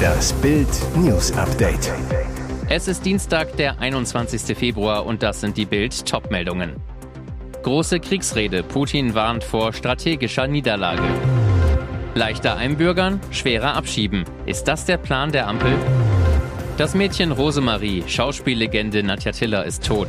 Das Bild News Update. Es ist Dienstag, der 21. Februar und das sind die Bild Topmeldungen. Große Kriegsrede. Putin warnt vor strategischer Niederlage. Leichter einbürgern, schwerer abschieben. Ist das der Plan der Ampel? Das Mädchen Rosemarie, Schauspiellegende Nadja Tiller ist tot.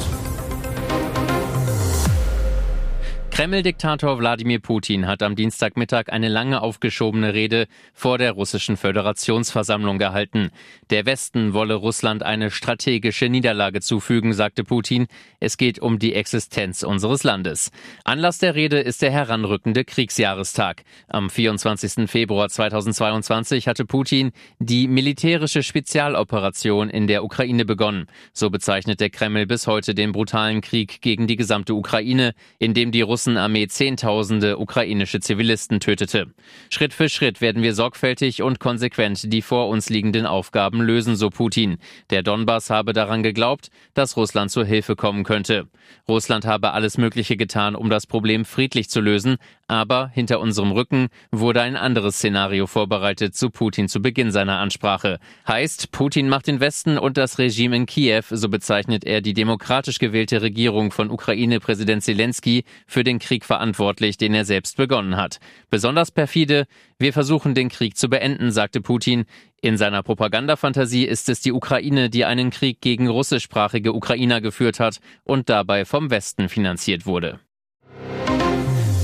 Kreml-Diktator Wladimir Putin hat am Dienstagmittag eine lange aufgeschobene Rede vor der russischen Föderationsversammlung gehalten. Der Westen wolle Russland eine strategische Niederlage zufügen, sagte Putin. Es geht um die Existenz unseres Landes. Anlass der Rede ist der heranrückende Kriegsjahrestag. Am 24. Februar 2022 hatte Putin die militärische Spezialoperation in der Ukraine begonnen. So bezeichnet der Kreml bis heute den brutalen Krieg gegen die gesamte Ukraine, in dem die Russen Armee Zehntausende ukrainische Zivilisten tötete. Schritt für Schritt werden wir sorgfältig und konsequent die vor uns liegenden Aufgaben lösen, so Putin. Der Donbass habe daran geglaubt, dass Russland zur Hilfe kommen könnte. Russland habe alles Mögliche getan, um das Problem friedlich zu lösen, aber hinter unserem Rücken wurde ein anderes Szenario vorbereitet zu Putin zu Beginn seiner Ansprache. Heißt, Putin macht den Westen und das Regime in Kiew, so bezeichnet er die demokratisch gewählte Regierung von Ukraine-Präsident Zelensky, für den Krieg verantwortlich, den er selbst begonnen hat. Besonders perfide, wir versuchen den Krieg zu beenden, sagte Putin. In seiner Propagandafantasie ist es die Ukraine, die einen Krieg gegen russischsprachige Ukrainer geführt hat und dabei vom Westen finanziert wurde.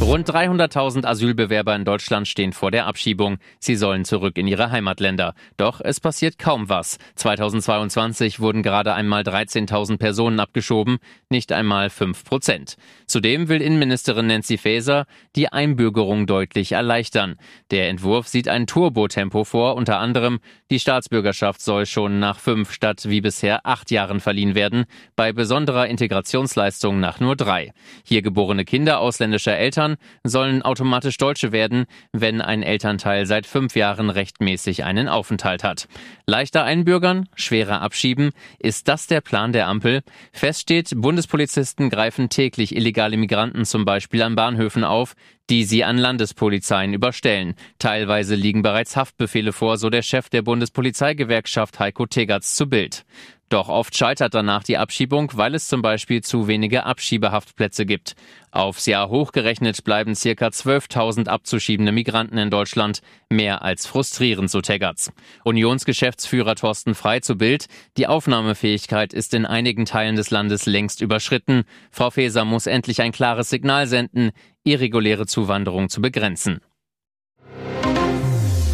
Rund 300.000 Asylbewerber in Deutschland stehen vor der Abschiebung. Sie sollen zurück in ihre Heimatländer. Doch es passiert kaum was. 2022 wurden gerade einmal 13.000 Personen abgeschoben, nicht einmal 5 Prozent. Zudem will Innenministerin Nancy Faeser die Einbürgerung deutlich erleichtern. Der Entwurf sieht ein Turbotempo vor, unter anderem die Staatsbürgerschaft soll schon nach fünf statt wie bisher acht Jahren verliehen werden, bei besonderer Integrationsleistung nach nur drei. Hier geborene Kinder ausländischer Eltern sollen automatisch Deutsche werden, wenn ein Elternteil seit fünf Jahren rechtmäßig einen Aufenthalt hat. Leichter einbürgern, schwerer abschieben, ist das der Plan der Ampel? Fest steht, Bundespolizisten greifen täglich illegale Migranten zum Beispiel an Bahnhöfen auf, die sie an Landespolizeien überstellen. Teilweise liegen bereits Haftbefehle vor, so der Chef der Bundespolizeigewerkschaft Heiko Tegatz zu Bild. Doch oft scheitert danach die Abschiebung, weil es zum Beispiel zu wenige Abschiebehaftplätze gibt. Aufs Jahr hochgerechnet bleiben circa 12.000 abzuschiebende Migranten in Deutschland, mehr als frustrierend, so Teggerts. Unionsgeschäftsführer Thorsten Frei zu Bild, die Aufnahmefähigkeit ist in einigen Teilen des Landes längst überschritten. Frau Faeser muss endlich ein klares Signal senden, irreguläre Zuwanderung zu begrenzen.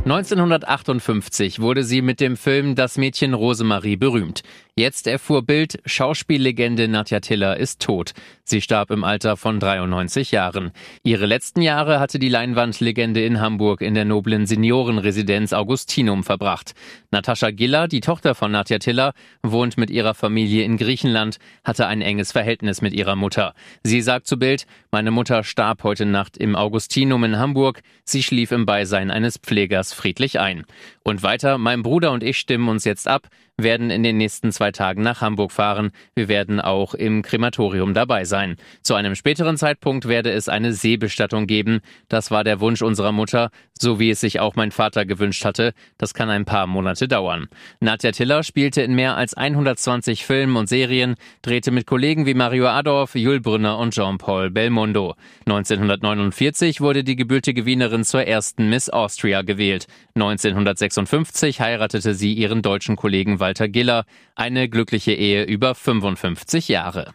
1958 wurde sie mit dem Film Das Mädchen Rosemarie berühmt. Jetzt erfuhr Bild, Schauspiellegende Nadja Tiller ist tot. Sie starb im Alter von 93 Jahren. Ihre letzten Jahre hatte die Leinwandlegende in Hamburg in der noblen Seniorenresidenz Augustinum verbracht. Natascha Giller, die Tochter von Nadja Tiller, wohnt mit ihrer Familie in Griechenland, hatte ein enges Verhältnis mit ihrer Mutter. Sie sagt zu Bild, meine Mutter starb heute Nacht im Augustinum in Hamburg. Sie schlief im Beisein eines Pflegers friedlich ein. Und weiter, mein Bruder und ich stimmen uns jetzt ab werden in den nächsten zwei Tagen nach Hamburg fahren. Wir werden auch im Krematorium dabei sein. Zu einem späteren Zeitpunkt werde es eine Seebestattung geben. Das war der Wunsch unserer Mutter, so wie es sich auch mein Vater gewünscht hatte. Das kann ein paar Monate dauern. Nadja Tiller spielte in mehr als 120 Filmen und Serien, drehte mit Kollegen wie Mario Adorf, Jules Brünner und Jean-Paul Belmondo. 1949 wurde die gebürtige Wienerin zur ersten Miss Austria gewählt. 1956 heiratete sie ihren deutschen Kollegen Walter Giller, eine glückliche Ehe über 55 Jahre.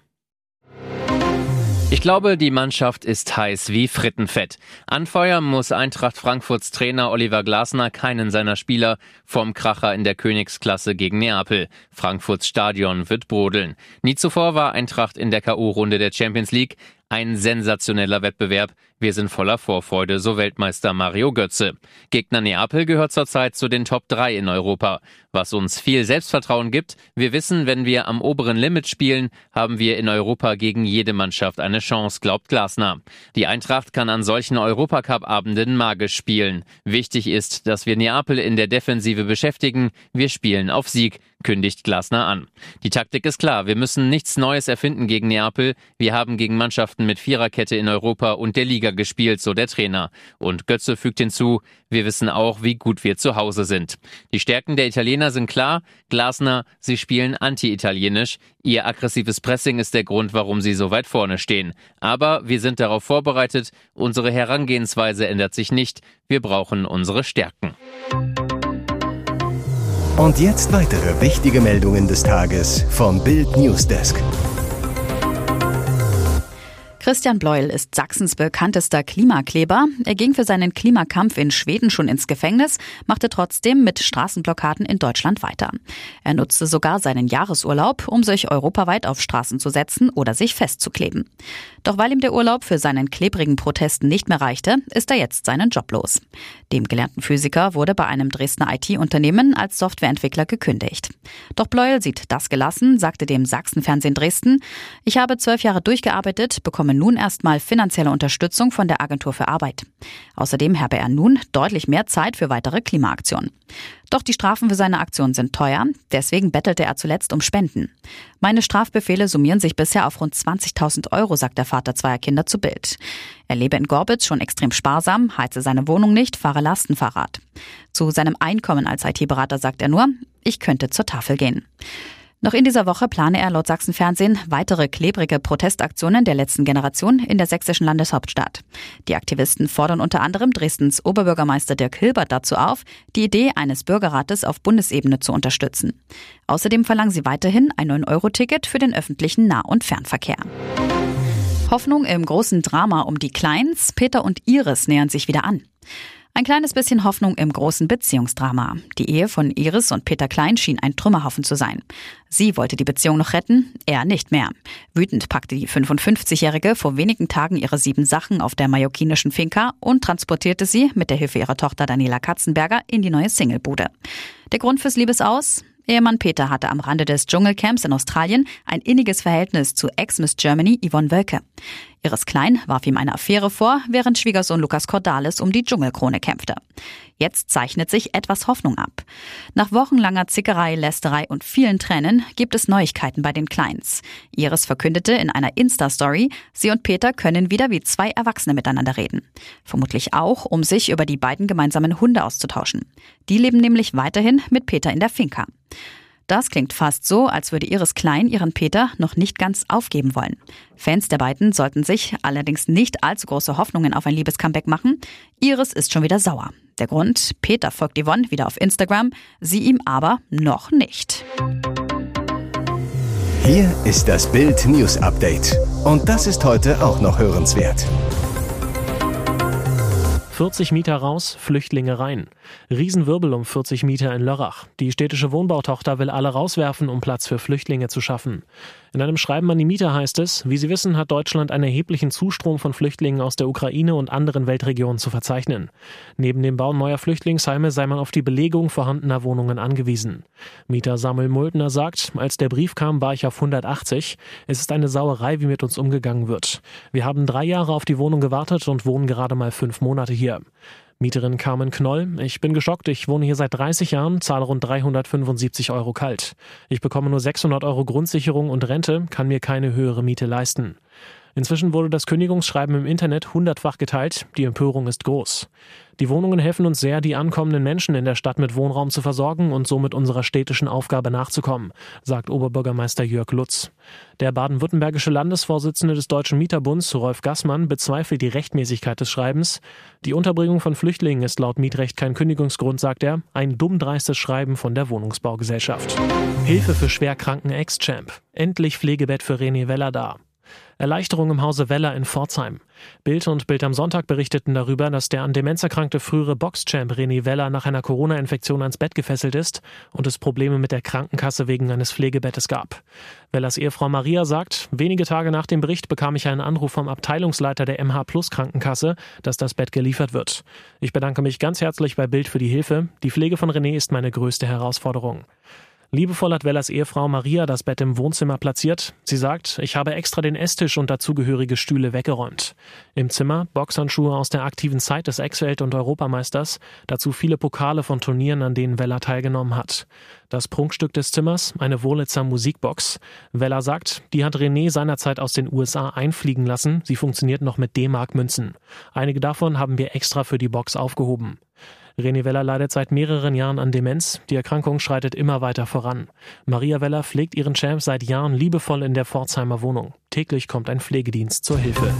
Ich glaube, die Mannschaft ist heiß wie Frittenfett. Anfeuern muss Eintracht Frankfurts Trainer Oliver Glasner keinen seiner Spieler vom Kracher in der Königsklasse gegen Neapel. Frankfurts Stadion wird brodeln. Nie zuvor war Eintracht in der K.O.-Runde der Champions League. Ein sensationeller Wettbewerb. Wir sind voller Vorfreude, so Weltmeister Mario Götze. Gegner Neapel gehört zurzeit zu den Top 3 in Europa. Was uns viel Selbstvertrauen gibt, wir wissen, wenn wir am oberen Limit spielen, haben wir in Europa gegen jede Mannschaft eine Chance, glaubt Glasner. Die Eintracht kann an solchen Europacup-Abenden magisch spielen. Wichtig ist, dass wir Neapel in der Defensive beschäftigen. Wir spielen auf Sieg kündigt Glasner an. Die Taktik ist klar, wir müssen nichts Neues erfinden gegen Neapel. Wir haben gegen Mannschaften mit Viererkette in Europa und der Liga Liga gespielt, so der Trainer. Und Götze fügt hinzu, wir wissen auch, wie gut wir zu Hause sind. Die Stärken der Italiener sind klar. Glasner, sie spielen anti-italienisch. Ihr aggressives Pressing ist der Grund, warum sie so weit vorne stehen. Aber wir sind darauf vorbereitet. Unsere Herangehensweise ändert sich nicht. Wir brauchen unsere Stärken. Und jetzt weitere wichtige Meldungen des Tages vom Bild Newsdesk. Christian Bleuel ist Sachsens bekanntester Klimakleber. Er ging für seinen Klimakampf in Schweden schon ins Gefängnis, machte trotzdem mit Straßenblockaden in Deutschland weiter. Er nutzte sogar seinen Jahresurlaub, um sich europaweit auf Straßen zu setzen oder sich festzukleben. Doch weil ihm der Urlaub für seinen klebrigen Protesten nicht mehr reichte, ist er jetzt seinen Job los. Dem gelernten Physiker wurde bei einem Dresdner IT-Unternehmen als Softwareentwickler gekündigt. Doch Bleuel sieht das gelassen, sagte dem Sachsenfernsehen Dresden, ich habe zwölf Jahre durchgearbeitet, bekomme nun erstmal finanzielle Unterstützung von der Agentur für Arbeit. Außerdem habe er nun deutlich mehr Zeit für weitere Klimaaktionen. Doch die Strafen für seine Aktion sind teuer, deswegen bettelte er zuletzt um Spenden. Meine Strafbefehle summieren sich bisher auf rund 20.000 Euro, sagt der Vater zweier Kinder zu Bild. Er lebe in Gorbitz schon extrem sparsam, heize seine Wohnung nicht, fahre Lastenfahrrad. Zu seinem Einkommen als IT-Berater sagt er nur, ich könnte zur Tafel gehen. Noch in dieser Woche plane er laut Sachsenfernsehen weitere klebrige Protestaktionen der letzten Generation in der sächsischen Landeshauptstadt. Die Aktivisten fordern unter anderem Dresdens Oberbürgermeister Dirk Hilbert dazu auf, die Idee eines Bürgerrates auf Bundesebene zu unterstützen. Außerdem verlangen sie weiterhin ein 9-Euro-Ticket für den öffentlichen Nah- und Fernverkehr. Hoffnung im großen Drama um die Kleins. Peter und Iris nähern sich wieder an. Ein kleines bisschen Hoffnung im großen Beziehungsdrama. Die Ehe von Iris und Peter Klein schien ein Trümmerhaufen zu sein. Sie wollte die Beziehung noch retten, er nicht mehr. Wütend packte die 55-Jährige vor wenigen Tagen ihre sieben Sachen auf der mallorquinischen Finca und transportierte sie mit der Hilfe ihrer Tochter Daniela Katzenberger in die neue Singlebude. Der Grund fürs Liebesaus? Ehemann Peter hatte am Rande des Dschungelcamps in Australien ein inniges Verhältnis zu Ex-Miss Germany Yvonne Wölke. Iris Klein warf ihm eine Affäre vor, während Schwiegersohn Lukas Cordalis um die Dschungelkrone kämpfte. Jetzt zeichnet sich etwas Hoffnung ab. Nach wochenlanger Zickerei, Lästerei und vielen Tränen gibt es Neuigkeiten bei den Kleins. Iris verkündete in einer Insta-Story, sie und Peter können wieder wie zwei Erwachsene miteinander reden. Vermutlich auch, um sich über die beiden gemeinsamen Hunde auszutauschen. Die leben nämlich weiterhin mit Peter in der Finca. Das klingt fast so, als würde Iris Klein ihren Peter noch nicht ganz aufgeben wollen. Fans der beiden sollten sich allerdings nicht allzu große Hoffnungen auf ein Liebescomeback machen. Iris ist schon wieder sauer. Der Grund, Peter folgt Yvonne wieder auf Instagram, sie ihm aber noch nicht. Hier ist das Bild News Update. Und das ist heute auch noch hörenswert. 40 Mieter raus, Flüchtlinge rein. Riesenwirbel um 40 Mieter in Lörrach. Die städtische Wohnbautochter will alle rauswerfen, um Platz für Flüchtlinge zu schaffen. In einem Schreiben an die Mieter heißt es, wie Sie wissen, hat Deutschland einen erheblichen Zustrom von Flüchtlingen aus der Ukraine und anderen Weltregionen zu verzeichnen. Neben dem Bau neuer Flüchtlingsheime sei man auf die Belegung vorhandener Wohnungen angewiesen. Mieter Samuel Multner sagt, als der Brief kam, war ich auf 180. Es ist eine Sauerei, wie mit uns umgegangen wird. Wir haben drei Jahre auf die Wohnung gewartet und wohnen gerade mal fünf Monate hier. Mieterin Carmen Knoll. Ich bin geschockt. Ich wohne hier seit 30 Jahren, zahle rund 375 Euro kalt. Ich bekomme nur 600 Euro Grundsicherung und Rente, kann mir keine höhere Miete leisten. Inzwischen wurde das Kündigungsschreiben im Internet hundertfach geteilt. Die Empörung ist groß. Die Wohnungen helfen uns sehr, die ankommenden Menschen in der Stadt mit Wohnraum zu versorgen und somit unserer städtischen Aufgabe nachzukommen, sagt Oberbürgermeister Jörg Lutz. Der baden-württembergische Landesvorsitzende des Deutschen Mieterbunds, Rolf Gassmann, bezweifelt die Rechtmäßigkeit des Schreibens. Die Unterbringung von Flüchtlingen ist laut Mietrecht kein Kündigungsgrund, sagt er. Ein dummdreistes Schreiben von der Wohnungsbaugesellschaft. Hilfe für schwerkranken Ex-Champ. Endlich Pflegebett für René Weller da. Erleichterung im Hause Weller in Pforzheim. Bild und Bild am Sonntag berichteten darüber, dass der an Demenz erkrankte frühere Boxchamp René Weller nach einer Corona-Infektion ans Bett gefesselt ist und es Probleme mit der Krankenkasse wegen eines Pflegebettes gab. Wellers Ehefrau Maria sagt, wenige Tage nach dem Bericht bekam ich einen Anruf vom Abteilungsleiter der MH Plus Krankenkasse, dass das Bett geliefert wird. Ich bedanke mich ganz herzlich bei Bild für die Hilfe. Die Pflege von René ist meine größte Herausforderung. Liebevoll hat Wellas Ehefrau Maria das Bett im Wohnzimmer platziert. Sie sagt, ich habe extra den Esstisch und dazugehörige Stühle weggeräumt. Im Zimmer Boxhandschuhe aus der aktiven Zeit des Ex-Welt- und Europameisters, dazu viele Pokale von Turnieren, an denen Wella teilgenommen hat. Das Prunkstück des Zimmers, eine Wurlitzer Musikbox. Wella sagt, die hat René seinerzeit aus den USA einfliegen lassen. Sie funktioniert noch mit D-Mark-Münzen. Einige davon haben wir extra für die Box aufgehoben. René Weller leidet seit mehreren Jahren an Demenz. Die Erkrankung schreitet immer weiter voran. Maria Weller pflegt ihren Champ seit Jahren liebevoll in der Pforzheimer Wohnung. Täglich kommt ein Pflegedienst zur Hilfe.